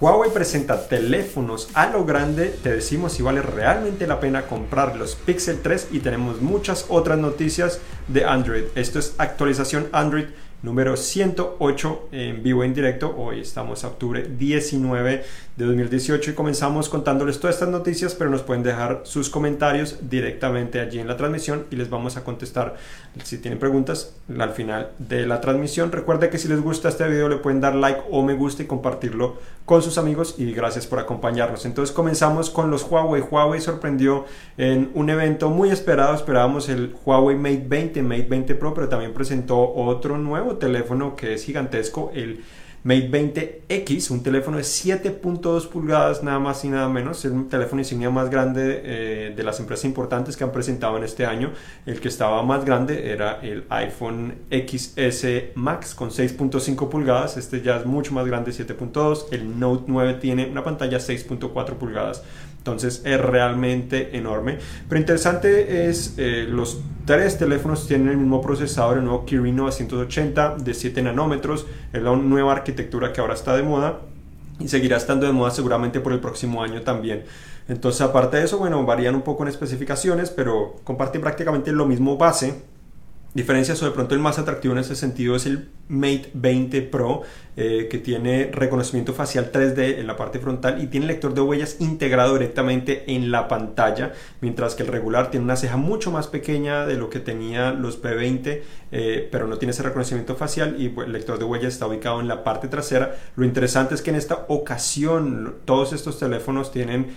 Huawei presenta teléfonos a lo grande, te decimos si vale realmente la pena comprar los Pixel 3 y tenemos muchas otras noticias de Android. Esto es actualización Android número 108 en vivo en directo. Hoy estamos a octubre 19 de 2018 y comenzamos contándoles todas estas noticias, pero nos pueden dejar sus comentarios directamente allí en la transmisión y les vamos a contestar si tienen preguntas al final de la transmisión. Recuerde que si les gusta este video le pueden dar like o me gusta y compartirlo con sus amigos y gracias por acompañarnos. Entonces comenzamos con los Huawei. Huawei sorprendió en un evento muy esperado, esperábamos el Huawei Mate 20, Mate 20 Pro, pero también presentó otro nuevo teléfono que es gigantesco, el Mate 20X, un teléfono de 7.2 pulgadas, nada más y nada menos, es el teléfono insignia más grande eh, de las empresas importantes que han presentado en este año. El que estaba más grande era el iPhone XS Max con 6.5 pulgadas, este ya es mucho más grande, 7.2. El Note 9 tiene una pantalla 6.4 pulgadas. Entonces es realmente enorme. Pero interesante es, eh, los tres teléfonos tienen el mismo procesador, el nuevo Kirin 980 de 7 nanómetros. Es la nueva arquitectura que ahora está de moda y seguirá estando de moda seguramente por el próximo año también. Entonces aparte de eso, bueno, varían un poco en especificaciones, pero comparten prácticamente lo mismo base diferencias o de pronto el más atractivo en ese sentido es el Mate 20 Pro eh, que tiene reconocimiento facial 3D en la parte frontal y tiene lector de huellas integrado directamente en la pantalla mientras que el regular tiene una ceja mucho más pequeña de lo que tenía los P20 eh, pero no tiene ese reconocimiento facial y el lector de huellas está ubicado en la parte trasera. Lo interesante es que en esta ocasión todos estos teléfonos tienen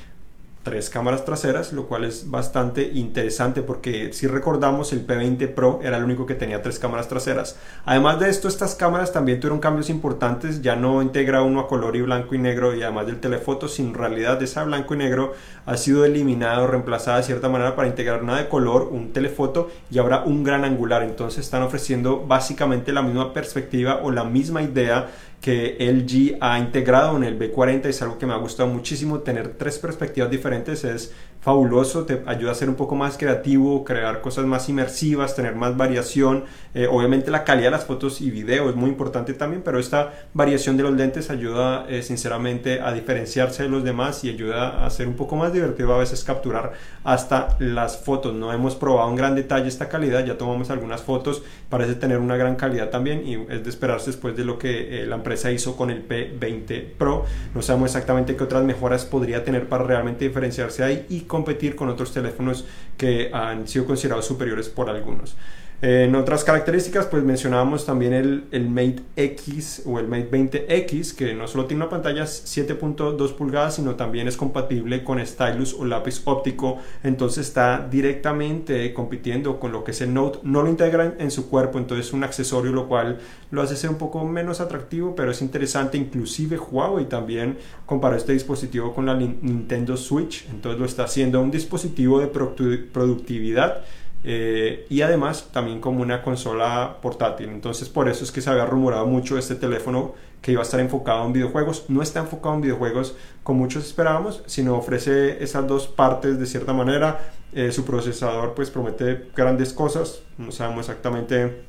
tres cámaras traseras, lo cual es bastante interesante porque si recordamos el P20 Pro era el único que tenía tres cámaras traseras. Además de esto, estas cámaras también tuvieron cambios importantes, ya no integra uno a color y blanco y negro y además del telefoto, sin realidad esa blanco y negro ha sido eliminado, reemplazada de cierta manera para integrar una de color, un telefoto y ahora un gran angular. Entonces están ofreciendo básicamente la misma perspectiva o la misma idea que LG ha integrado en el B40 es algo que me ha gustado muchísimo tener tres perspectivas diferentes es fabuloso, te ayuda a ser un poco más creativo, crear cosas más inmersivas, tener más variación. Eh, obviamente la calidad de las fotos y video es muy importante también, pero esta variación de los lentes ayuda eh, sinceramente a diferenciarse de los demás y ayuda a ser un poco más divertido a veces capturar hasta las fotos. No hemos probado en gran detalle esta calidad, ya tomamos algunas fotos, parece tener una gran calidad también y es de esperarse después de lo que eh, la empresa hizo con el P20 Pro. No sabemos exactamente qué otras mejoras podría tener para realmente diferenciarse ahí y competir con otros teléfonos que han sido considerados superiores por algunos. En otras características, pues mencionábamos también el, el, Mate X o el Mate 20X, que no solo tiene una pantalla 7.2 pulgadas, sino también es compatible con stylus o lápiz óptico. Entonces está directamente compitiendo con lo que es el Note. No lo integran en su cuerpo, entonces es un accesorio, lo cual lo hace ser un poco menos atractivo, pero es interesante. Inclusive Huawei también comparó este dispositivo con la Nintendo Switch. Entonces lo está haciendo un dispositivo de productividad eh, y además también como una consola portátil. Entonces por eso es que se había rumorado mucho este teléfono que iba a estar enfocado en videojuegos. No está enfocado en videojuegos como muchos esperábamos, sino ofrece esas dos partes de cierta manera. Eh, su procesador pues promete grandes cosas, no sabemos exactamente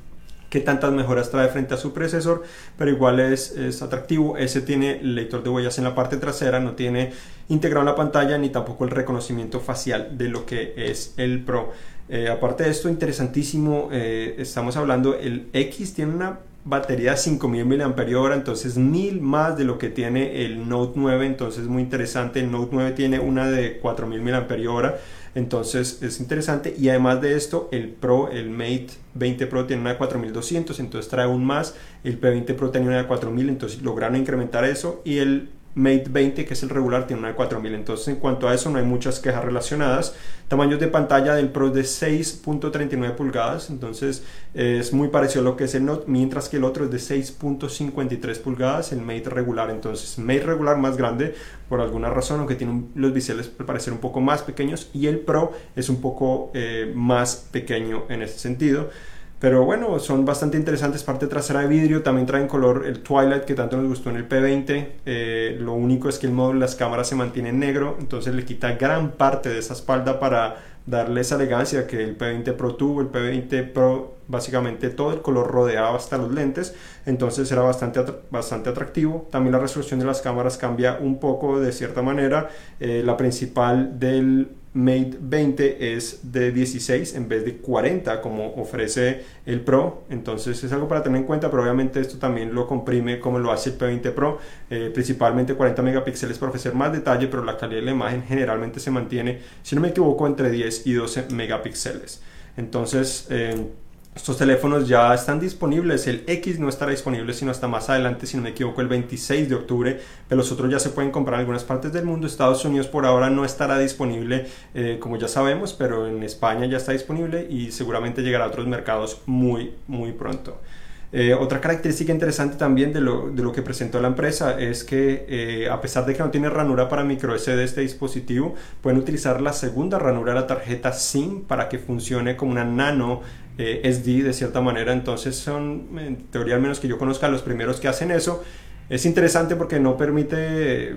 qué tantas mejoras trae frente a su predecesor, pero igual es, es, atractivo. Ese tiene lector de huellas en la parte trasera, no tiene integrado en la pantalla ni tampoco el reconocimiento facial de lo que es el Pro. Eh, aparte de esto, interesantísimo, eh, estamos hablando, el X tiene una batería de 5000 mAh, entonces mil más de lo que tiene el Note 9, entonces muy interesante. El Note 9 tiene una de 4000 mAh, entonces es interesante. Y además de esto, el Pro, el Mate 20 Pro tiene una de 4200, entonces trae aún más. El P20 Pro tenía una de 4000, entonces lograron incrementar eso. Y el Mate 20, que es el regular, tiene una de 4000. Entonces, en cuanto a eso, no hay muchas quejas relacionadas. Tamaños de pantalla del Pro de 6.39 pulgadas, entonces es muy parecido a lo que es el Note, mientras que el otro es de 6.53 pulgadas, el Mate regular. Entonces, Mate regular más grande por alguna razón, aunque tiene los biseles al parecer un poco más pequeños, y el Pro es un poco eh, más pequeño en ese sentido. Pero bueno, son bastante interesantes. Parte trasera de vidrio, también traen color el Twilight que tanto nos gustó en el P20. Eh, lo único es que el módulo las cámaras se mantiene en negro, entonces le quita gran parte de esa espalda para darle esa elegancia que el P20 Pro tuvo, el P20 Pro básicamente todo el color rodeaba hasta los lentes, entonces era bastante, bastante atractivo. También la resolución de las cámaras cambia un poco de cierta manera. Eh, la principal del Mate 20 es de 16 en vez de 40 como ofrece el Pro, entonces es algo para tener en cuenta, pero obviamente esto también lo comprime como lo hace el P20 Pro, eh, principalmente 40 megapíxeles para ofrecer más detalle, pero la calidad de la imagen generalmente se mantiene, si no me equivoco, entre 10 y 12 megapíxeles. Entonces, eh, estos teléfonos ya están disponibles, el X no estará disponible sino hasta más adelante, si no me equivoco, el 26 de octubre, pero los otros ya se pueden comprar en algunas partes del mundo. Estados Unidos por ahora no estará disponible, eh, como ya sabemos, pero en España ya está disponible y seguramente llegará a otros mercados muy, muy pronto. Eh, otra característica interesante también de lo, de lo, que presentó la empresa es que eh, a pesar de que no tiene ranura para micro SD este dispositivo, pueden utilizar la segunda ranura de la tarjeta SIM para que funcione como una nano eh, SD de cierta manera. Entonces son, en teoría al menos que yo conozca, los primeros que hacen eso. Es interesante porque no permite,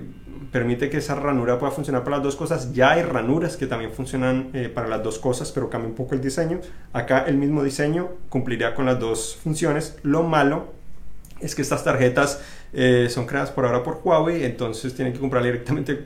permite que esa ranura pueda funcionar para las dos cosas. Ya hay ranuras que también funcionan eh, para las dos cosas, pero cambia un poco el diseño. Acá el mismo diseño cumpliría con las dos funciones. Lo malo es que estas tarjetas eh, son creadas por ahora por Huawei, entonces tienen que comprar directamente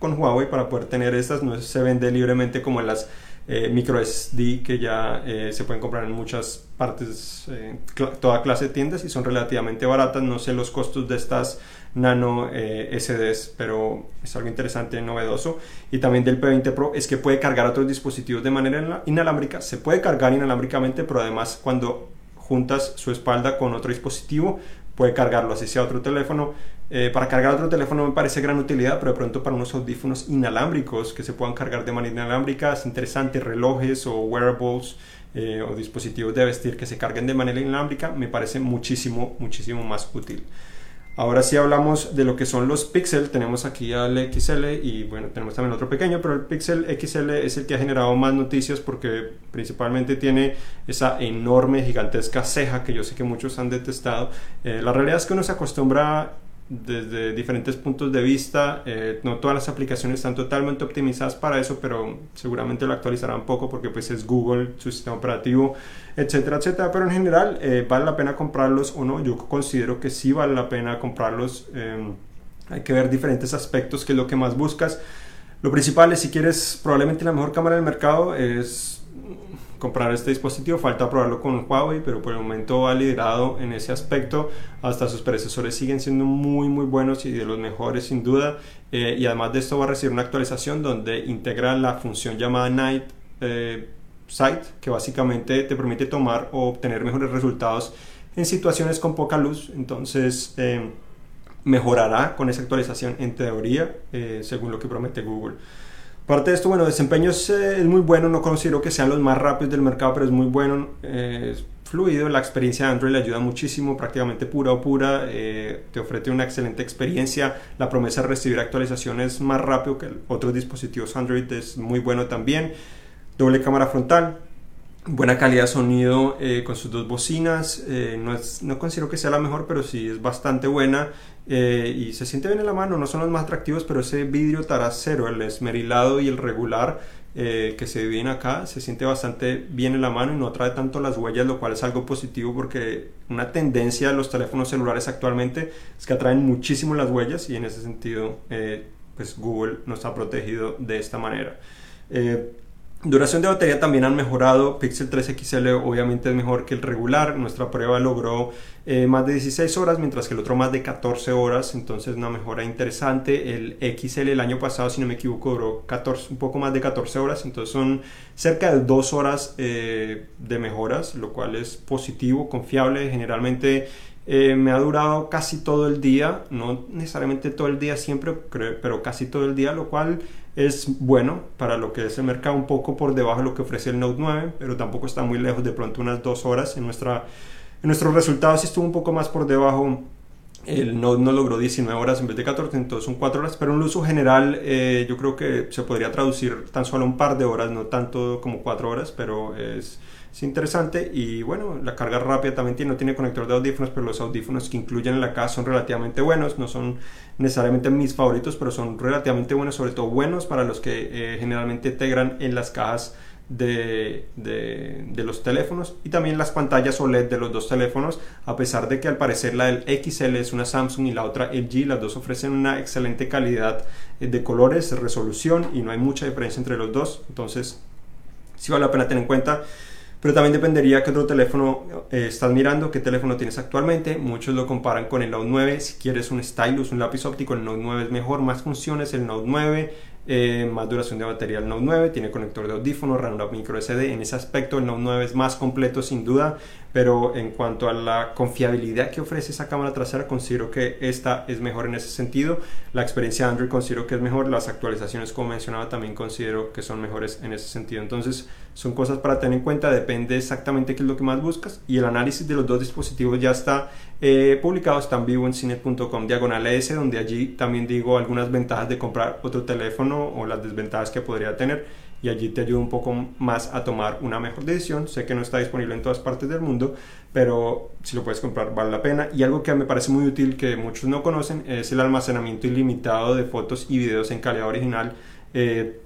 con Huawei para poder tener estas. No se vende libremente como en las eh, micro SD que ya eh, se pueden comprar en muchas partes, eh, toda clase de tiendas y son relativamente baratas. No sé los costos de estas nano SDs, pero es algo interesante y novedoso. Y también del P20 Pro es que puede cargar otros dispositivos de manera inalámbrica. Se puede cargar inalámbricamente, pero además cuando juntas su espalda con otro dispositivo, puede cargarlo así sea otro teléfono. Eh, para cargar otro teléfono me parece gran utilidad, pero de pronto para unos audífonos inalámbricos que se puedan cargar de manera inalámbrica es interesante, relojes o wearables eh, o dispositivos de vestir que se carguen de manera inalámbrica me parece muchísimo, muchísimo más útil. Ahora sí hablamos de lo que son los Pixel, tenemos aquí al XL y bueno, tenemos también otro pequeño, pero el Pixel XL es el que ha generado más noticias porque principalmente tiene esa enorme, gigantesca ceja que yo sé que muchos han detestado. Eh, la realidad es que uno se acostumbra desde diferentes puntos de vista. Eh, no todas las aplicaciones están totalmente optimizadas para eso, pero seguramente lo actualizarán poco porque pues es Google, su sistema operativo, etcétera, etcétera. Pero en general eh, vale la pena comprarlos o no. Yo considero que sí vale la pena comprarlos. Em, hay que ver diferentes aspectos, que es lo que más buscas. Lo principal es si quieres probablemente la mejor cámara del mercado es comprar este dispositivo, falta probarlo con Huawei, pero por el momento ha liderado en ese aspecto, hasta sus predecesores siguen siendo muy muy buenos y de los mejores sin duda, eh, y además de esto va a recibir una actualización donde integra la función llamada Night eh, Sight, que básicamente te permite tomar o obtener mejores resultados en situaciones con poca luz, entonces eh, mejorará con esa actualización en teoría, según lo que promete Google. Aparte de esto, bueno, desempeño es, es, muy bueno, no considero que sean los más rápidos del mercado, pero es muy bueno, eh, es fluido, la experiencia de Android le ayuda muchísimo, prácticamente pura o pura, eh, te ofrece una excelente experiencia, la promesa de recibir actualizaciones más rápido que otros dispositivos Android es muy bueno también, doble cámara frontal, buena calidad de sonido eh, con sus dos bocinas. Eh, no, es, no considero que sea la mejor, pero sí es bastante buena eh, y se siente bien en la mano. No son los más atractivos, pero ese vidrio taracero, el esmerilado y el regular que se dividen acá, se siente bastante bien en la mano y no trae tanto las huellas, lo cual es algo positivo porque una tendencia de los teléfonos celulares actualmente es que atraen muchísimo las huellas y en ese sentido, pues Google nos ha protegido de esta manera. Duración de batería también han mejorado. Pixel 3 XL obviamente es mejor que el regular. Nuestra prueba logró eh, más de 16 horas, mientras que el otro más de 14 horas. Entonces una mejora interesante. El XL el año pasado, si no me equivoco, duró 14, un poco más de 14 horas. Entonces son cerca de 2 horas eh, de mejoras, lo cual es positivo, confiable. Generalmente eh, me ha durado casi todo el día. No necesariamente todo el día siempre, pero casi todo el día, lo cual es bueno para lo que es el mercado, un poco por debajo de lo que ofrece el Note 9, pero tampoco está muy lejos, de pronto unas dos horas. En, nuestra, en nuestros resultados estuvo un poco más por debajo el Note no logró 19 horas en vez de 14, entonces son 4 horas, pero en uso general eh, yo creo que se podría traducir tan solo un par de horas, no tanto como 4 horas, pero es, es, interesante. Y bueno, la carga rápida también tiene, no tiene conector de audífonos, pero los audífonos que incluyen en la caja son relativamente buenos, no son necesariamente mis favoritos, pero son relativamente buenos, sobre todo buenos para los que eh, generalmente integran en las cajas de, de, los teléfonos y también las pantallas OLED de los dos teléfonos, a pesar de que al parecer la del XL es una Samsung y la otra LG, las dos ofrecen una excelente calidad eh, de colores, resolución y no hay mucha diferencia entre los dos, entonces sí vale la pena tener en cuenta. Pero también dependería qué otro teléfono eh, estás mirando, qué teléfono tienes actualmente. Muchos lo comparan con el Note 9. Si quieres un stylus, un lápiz óptico, el Note 9 es mejor, más funciones. El Note 9 eh, más duración de batería el Note 9, tiene conector de audífono, RAM micro SD. En ese aspecto el Note 9 es más completo sin duda, pero en cuanto a la confiabilidad que ofrece esa cámara trasera, considero que esta es mejor en ese sentido. La experiencia de Android considero que es mejor, las actualizaciones como mencionaba también considero que son mejores en ese sentido. Entonces son cosas para tener en cuenta, depende exactamente qué es lo que más buscas y el análisis de los dos dispositivos ya está eh, publicado, está en vivo en cine.com diagonal S, donde allí también digo algunas ventajas de comprar otro teléfono o las desventajas que podría tener y allí te ayuda un poco más a tomar una mejor decisión. Sé que no está disponible en todas partes del mundo, pero si lo puedes comprar vale la pena. Y algo que me parece muy útil que muchos no conocen es el almacenamiento ilimitado de fotos y videos en calidad original. Eh,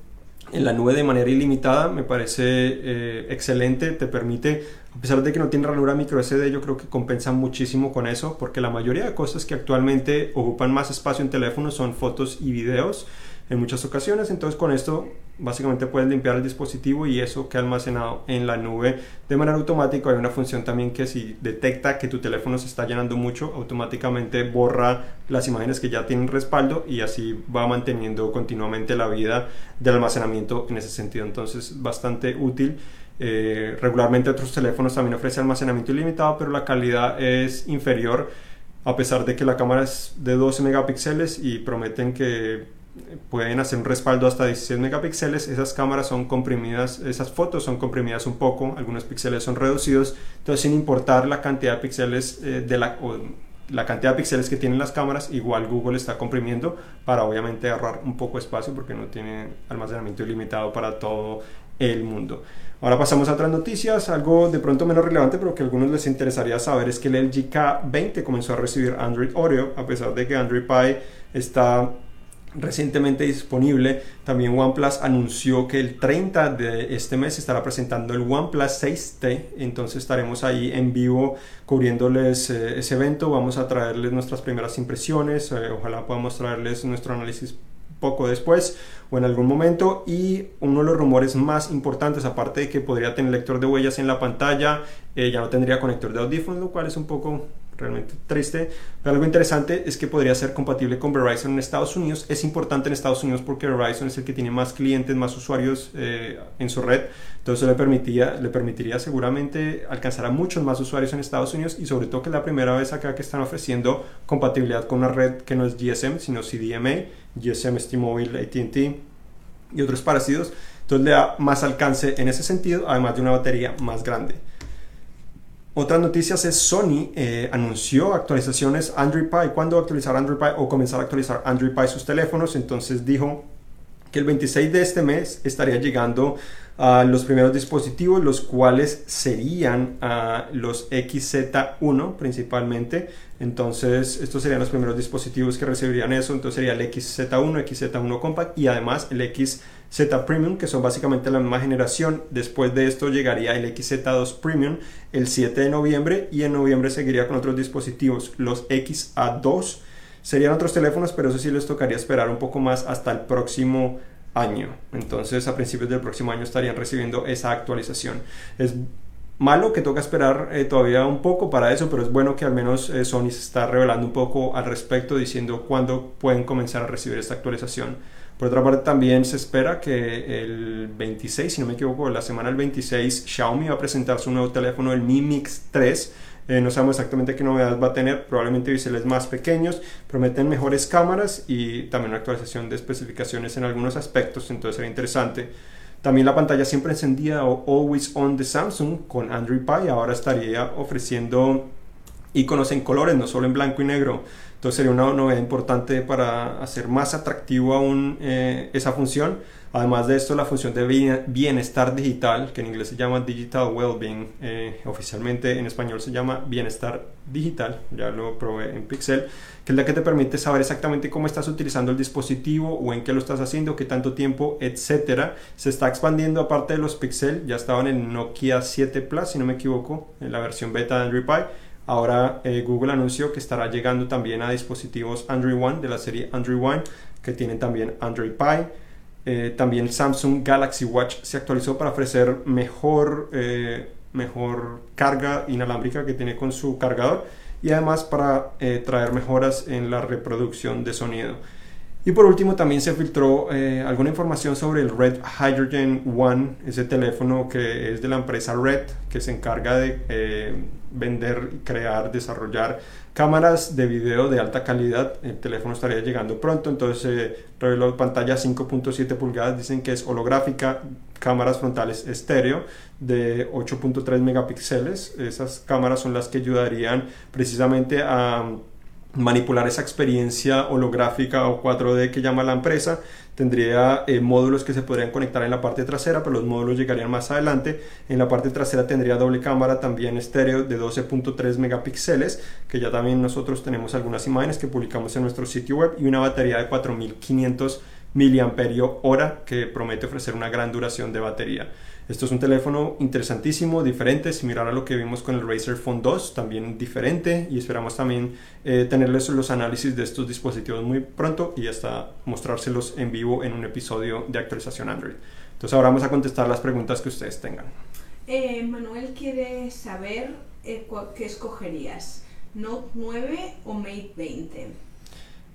en la nube de manera ilimitada me parece eh, excelente, te permite, a pesar de que no tiene ranura micro SD, yo creo que compensa muchísimo con eso, porque la mayoría de cosas que actualmente ocupan más espacio en teléfonos son fotos y videos en muchas ocasiones. Entonces con esto básicamente puedes limpiar el dispositivo y eso queda almacenado en la nube de manera automática. Hay una función también que si detecta que tu teléfono se está llenando mucho, automáticamente borra las imágenes que ya tienen respaldo y así va manteniendo continuamente la vida del almacenamiento en ese sentido. Entonces bastante útil. Eh, regularmente otros teléfonos también ofrecen almacenamiento ilimitado, pero la calidad es inferior a pesar de que la cámara es de 12 megapíxeles y prometen que pueden hacer un respaldo hasta 16 megapíxeles, esas cámaras son comprimidas, esas fotos son comprimidas un poco, algunos píxeles son reducidos, entonces sin importar la cantidad de píxeles eh, de la, la cantidad de píxeles que tienen las cámaras, igual Google está comprimiendo para obviamente ahorrar un poco espacio porque no tiene almacenamiento ilimitado para todo el mundo. Ahora pasamos a otras noticias, algo de pronto menos relevante, pero que a algunos les interesaría saber es que el LG K20 comenzó a recibir Android Oreo, a pesar de que Android Pie está recientemente disponible. También OnePlus anunció que el 30 de este mes estará presentando el OnePlus 6T. Entonces estaremos ahí en vivo cubriéndoles eh, ese evento. Vamos a traerles nuestras primeras impresiones. Eh, ojalá podamos traerles nuestro análisis poco después o en algún momento y uno de los rumores más importantes aparte de que podría tener lector de huellas en la pantalla eh, ya no tendría conector de audífonos lo cual es un poco realmente triste. Pero algo interesante es que podría ser compatible con Verizon en Estados Unidos. Es importante en Estados Unidos porque Verizon es el que tiene más clientes, más usuarios eh, en su red. Entonces le, permitía, le permitiría seguramente alcanzar a muchos más usuarios en Estados Unidos y sobre todo que es la primera vez acá que están ofreciendo compatibilidad con una red que no es GSM, sino CDMA, GSM, T-Mobile, ATT y otros parecidos. Entonces le da más alcance en ese sentido, además de una batería más grande. Otras noticias es Sony eh, anunció actualizaciones Android Pie. ¿Cuándo actualizar Android Pie o comenzar a actualizar Android Pie sus teléfonos? Entonces dijo que el 26 de este mes estaría llegando a los primeros dispositivos, los cuales serían los XZ1 principalmente. Entonces, estos serían los primeros dispositivos que recibirían eso. Entonces sería el XZ1, XZ1 Compact y además el XZ Premium, que son básicamente la misma generación. Después de esto llegaría el XZ2 Premium el 7 de noviembre y en noviembre seguiría con otros dispositivos, los XA2. Serían otros teléfonos, pero eso sí les tocaría esperar un poco más hasta el próximo año. Entonces, a principios del próximo año estarían recibiendo esa actualización. Es malo que toca esperar eh, todavía un poco para eso, pero es bueno que al menos eh, Sony se está revelando un poco al respecto, diciendo cuándo pueden comenzar a recibir esta actualización. Por otra parte, también se espera que el 26, si no me equivoco, la semana del 26, Xiaomi va a presentar su nuevo teléfono, el Mi Mix 3. Eh, no sabemos exactamente qué novedades va a tener, probablemente biseles más pequeños, prometen mejores cámaras y también una actualización de especificaciones en algunos aspectos, entonces será interesante. También la pantalla siempre encendida o Always On de Samsung con Android Pie ahora estaría ofreciendo iconos en colores, no solo en blanco y negro. Entonces sería una novedad importante para hacer más atractivo aún eh, esa función. Además de esto, la función de bienestar digital, que en inglés se llama Digital Wellbeing, eh, oficialmente en español se llama bienestar digital, ya lo probé en Pixel, que es la que te permite saber exactamente cómo estás utilizando el dispositivo o en qué lo estás haciendo, qué tanto tiempo, etcétera. Se está expandiendo aparte de los Pixel, ya estaban en Nokia 7 Plus, si no me equivoco, en la versión beta de Android Pie. Ahora eh, Google anunció que estará llegando también a dispositivos Android One de la serie Android One, que tienen también Android Pie. Eh, también Samsung Galaxy Watch se actualizó para ofrecer mejor, eh, mejor carga inalámbrica que tiene con su cargador y además para eh, traer mejoras en la reproducción de sonido. Y por último también se filtró alguna información sobre el Red Hydrogen One, ese teléfono que es de la empresa Red, que se encarga de vender, crear, desarrollar cámaras de video de alta calidad. El teléfono estaría llegando pronto, entonces eh, reveló pantalla 5.7 pulgadas, dicen que es holográfica, cámaras frontales estéreo de 8.3 megapíxeles. Esas cámaras son las que ayudarían precisamente a manipular esa experiencia holográfica o 4D que llama la empresa. Tendría eh, módulos que se podrían conectar en la parte trasera, pero los módulos llegarían más adelante. En la parte trasera tendría doble cámara también estéreo de 12.3 megapíxeles, que ya también nosotros tenemos algunas imágenes que publicamos en nuestro sitio web y una batería de 4500 mAh que promete ofrecer una gran duración de batería. Esto es un teléfono interesantísimo, diferente, similar a lo que vimos con el Razer Phone 2, también diferente y esperamos también eh, tenerles los análisis de estos dispositivos muy pronto y hasta mostrárselos en vivo en un episodio de actualización Android. Entonces ahora vamos a contestar las preguntas que ustedes tengan. Eh, Manuel quiere saber eh, qué escogerías, Note 9 o Mate 20.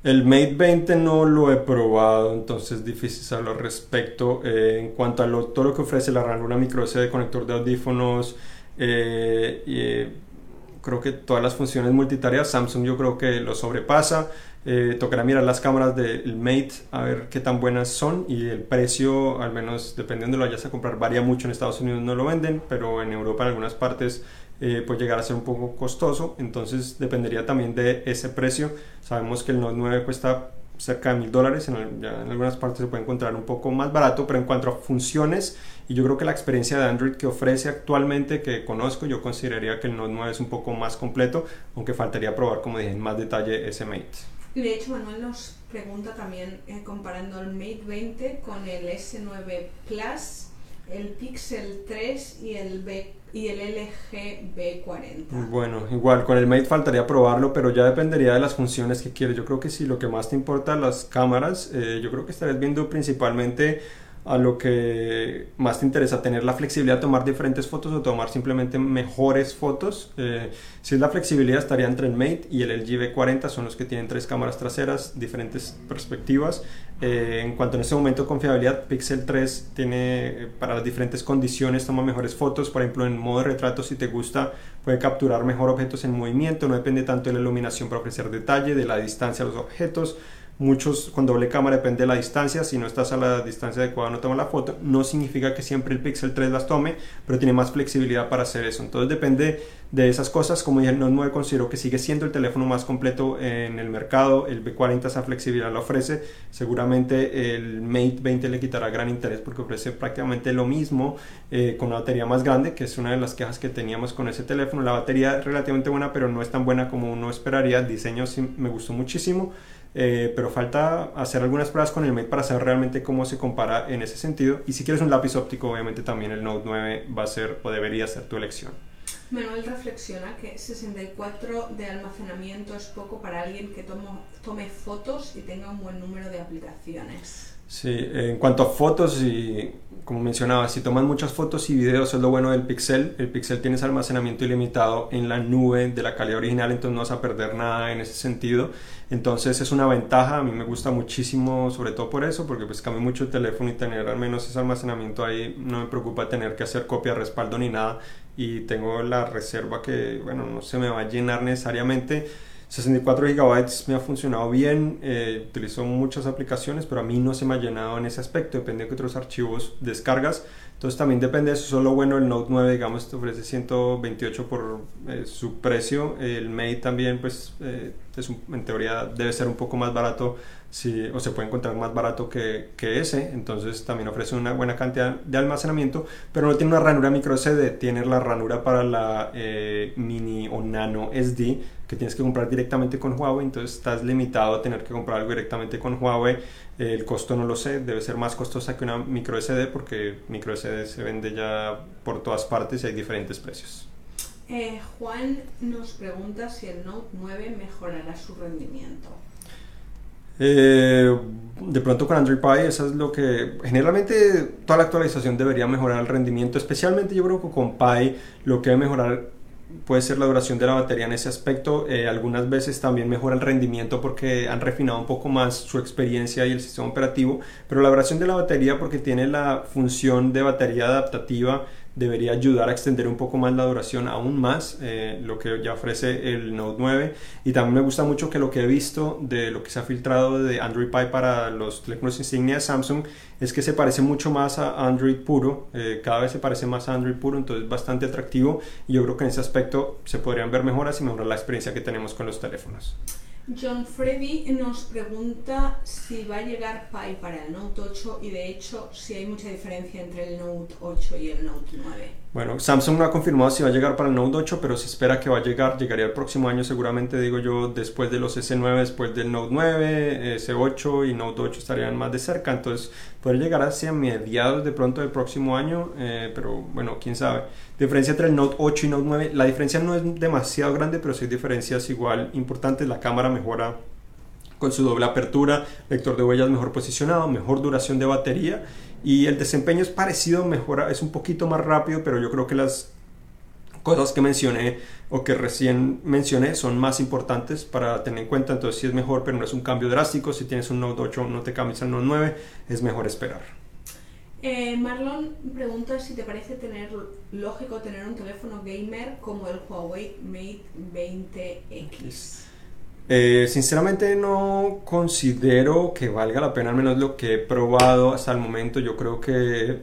El Mate 20 no lo he probado, entonces es difícil hablar al respecto. Eh, en cuanto a lo, todo lo que ofrece la ranura micro SD, conector de audífonos, eh, eh, creo que todas las funciones multitareas, Samsung yo creo que lo sobrepasa. tocará mirar las cámaras del Mate a ver qué tan buenas son y el precio, al menos dependiendo de lo vayas a comprar, varía mucho. En Estados Unidos no lo venden, pero en Europa en algunas partes eh, llegar a ser un poco costoso, entonces dependería también de ese precio. Sabemos que el Note 9 cuesta cerca de mil dólares, en, en, algunas partes se puede encontrar un poco más barato, pero en cuanto a funciones, y yo creo que la experiencia de Android que ofrece actualmente, que conozco, yo consideraría que el Note 9 es un poco más completo, aunque faltaría probar, como dije, en más detalle ese Mate. Y de hecho Manuel nos pregunta también, eh, comparando el Mate 20 con el S9 Plus, el Pixel 3 y el B y el LG B40. Bueno, igual con el Mate faltaría probarlo, pero ya dependería de las funciones que quieres. Yo creo que si lo que más te importa las cámaras, eh, yo creo que estarías viendo principalmente a lo que más te interesa, tener la flexibilidad de tomar diferentes fotos o tomar simplemente mejores fotos. Eh, si es la flexibilidad, estaría entre el Mate y el LG V40, son los que tienen tres cámaras traseras, diferentes perspectivas. Eh, en cuanto en este momento confiabilidad, Pixel 3 tiene eh, para las diferentes condiciones, toma mejores fotos, por ejemplo en modo de retrato si te gusta puede capturar mejor objetos en movimiento, no depende tanto de la iluminación para ofrecer detalle, de la distancia a los objetos Muchos con doble cámara depende de la distancia, si no estás a la distancia adecuada no toma la foto. No significa que siempre el Pixel 3 las tome, pero tiene más flexibilidad para hacer eso. Entonces depende de esas cosas. Como dije, el Note 9 considero que sigue siendo el teléfono más completo en el mercado. El B40 esa flexibilidad la ofrece. Seguramente el Mate 20 le quitará gran interés porque ofrece prácticamente lo mismo eh, con una batería más grande, que es una de las quejas que teníamos con ese teléfono. La batería es relativamente buena, pero no es tan buena como uno esperaría. El diseño sí me gustó muchísimo. Eh, pero falta hacer algunas pruebas con el Mate para saber realmente cómo se compara en ese sentido. Y si quieres un lápiz óptico, obviamente también el Note 9 va a ser o debería ser tu elección. Manuel reflexiona que 64 de almacenamiento es poco para alguien que tome fotos y tenga un buen número de aplicaciones. Sí, en cuanto a fotos y como mencionaba, si toman muchas fotos y videos es lo bueno del Pixel. El Pixel tiene ese almacenamiento ilimitado en la nube de la calidad original, entonces no vas a perder nada en ese sentido. Entonces es una ventaja, a mí me gusta muchísimo, sobre todo por eso, porque pues cambio mucho el teléfono y tener al menos ese almacenamiento ahí no me preocupa tener que hacer copia, respaldo ni nada y tengo la reserva que, bueno, no se me va a llenar necesariamente. 64 GB me ha funcionado bien, eh, utilizo muchas aplicaciones, pero a mí no se me ha llenado en ese aspecto, depende de qué otros archivos descargas. Entonces también depende de eso. Solo bueno, el Note 9, digamos, te ofrece 128 por eh, su precio. El Mate también, pues, eh, en teoría debe ser un poco más barato si, o se puede encontrar más barato que, que, ese, entonces también ofrece una buena cantidad de almacenamiento, pero no tiene una ranura micro SD, tiene la ranura para la eh, mini o nano SD que tienes que comprar directamente con Huawei, entonces estás limitado a tener que comprar algo directamente con Huawei, el costo no lo sé, debe ser más costosa que una micro SD porque micro SD se vende ya por todas partes y hay diferentes precios. Eh, Juan nos pregunta si el Note 9 mejorará su rendimiento. Eh, de pronto con Android Pie, eso es lo que generalmente toda la actualización debería mejorar el rendimiento, especialmente yo creo que con Pi lo que debe mejorar puede ser la duración de la batería en ese aspecto. Eh, algunas veces también mejora el rendimiento porque han refinado un poco más su experiencia y el sistema operativo, pero la duración de la batería porque tiene la función de batería adaptativa debería ayudar a extender un poco más la duración aún más, eh, lo que ya ofrece el Note 9. Y también me gusta mucho que lo que he visto de lo que se ha filtrado de Android Pie para los teléfonos insignia de Samsung es que se parece mucho más a Android puro, eh, cada vez se parece más a Android puro, entonces bastante atractivo y yo creo que en ese aspecto se podrían ver mejoras y mejorar la experiencia que tenemos con los teléfonos. John Freddy nos pregunta si va a llegar Pi para el Note 8 y de hecho si hay mucha diferencia entre el Note 8 y el Note 9. Bueno, Samsung no ha confirmado si va a llegar para el Note 8, pero se espera que va a llegar, llegaría el próximo año seguramente, digo yo, después de los S9, después del Note 9, S8 y Note 8 estarían más de cerca, entonces podría llegar hacia mediados de pronto del próximo año, eh, pero bueno, quién sabe. Diferencia entre el Note 8 y Note 9, la diferencia no es demasiado grande, pero sí hay diferencias igual importantes, la cámara mejora con su doble apertura, lector de huellas mejor posicionado, mejor duración de batería y el desempeño es parecido, mejora, es un poquito más rápido, pero yo creo que las cosas que mencioné o que recién mencioné son más importantes para tener en cuenta. Entonces, si es mejor, pero no es un cambio drástico. Si tienes un Note 8, no te cambias al Note 9, es mejor esperar. Eh, Marlon pregunta si te parece tener lógico tener un teléfono gamer como el Huawei Mate 20X. Eh, sinceramente no considero que valga la pena, al menos lo que he probado hasta el momento. Yo creo que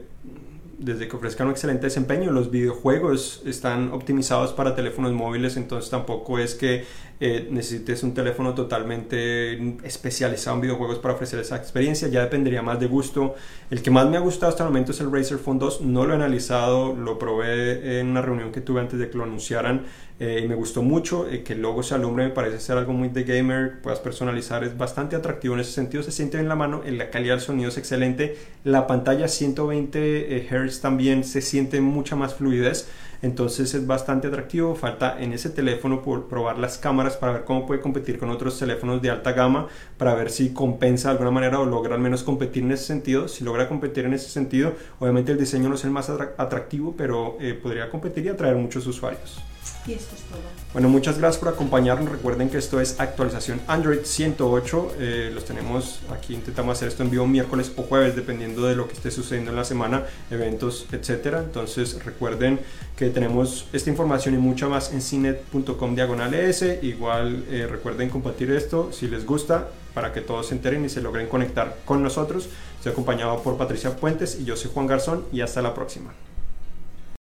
desde que ofrezcan un excelente desempeño, los videojuegos están optimizados para teléfonos móviles, entonces tampoco es que eh, necesites un teléfono totalmente especializado en videojuegos para ofrecer esa experiencia, ya dependería más de gusto. El que más me ha gustado hasta el momento es el Razer Phone 2, no lo he analizado, lo probé en una reunión que tuve antes de que lo anunciaran eh, y me gustó mucho, eh, que el logo se alumbre me parece ser algo muy de gamer, puedas personalizar, es bastante atractivo en ese sentido, se siente en la mano, la calidad del sonido es excelente, la pantalla 120 Hz también se siente mucha más fluidez. Entonces es bastante atractivo. Falta en ese teléfono por probar las cámaras para ver cómo puede competir con otros teléfonos de alta gama, para ver si compensa de alguna manera o logra al menos competir en ese sentido. Si logra competir en ese sentido, obviamente el diseño no es el más atractivo, pero eh, podría competir y atraer muchos usuarios. Y esto es todo. Bueno, muchas gracias por acompañarnos. Recuerden que esto es actualización Android 108. Eh, los tenemos aquí, intentamos hacer esto en vivo miércoles o jueves, dependiendo de lo que esté sucediendo en la semana, eventos, etcétera. Entonces recuerden que tenemos esta información y mucha más en cinet.com diagonal ES. Igual eh, recuerden compartir esto si les gusta para que todos se enteren y se logren conectar con nosotros. Estoy acompañado por Patricia Puentes y yo soy Juan Garzón y hasta la próxima.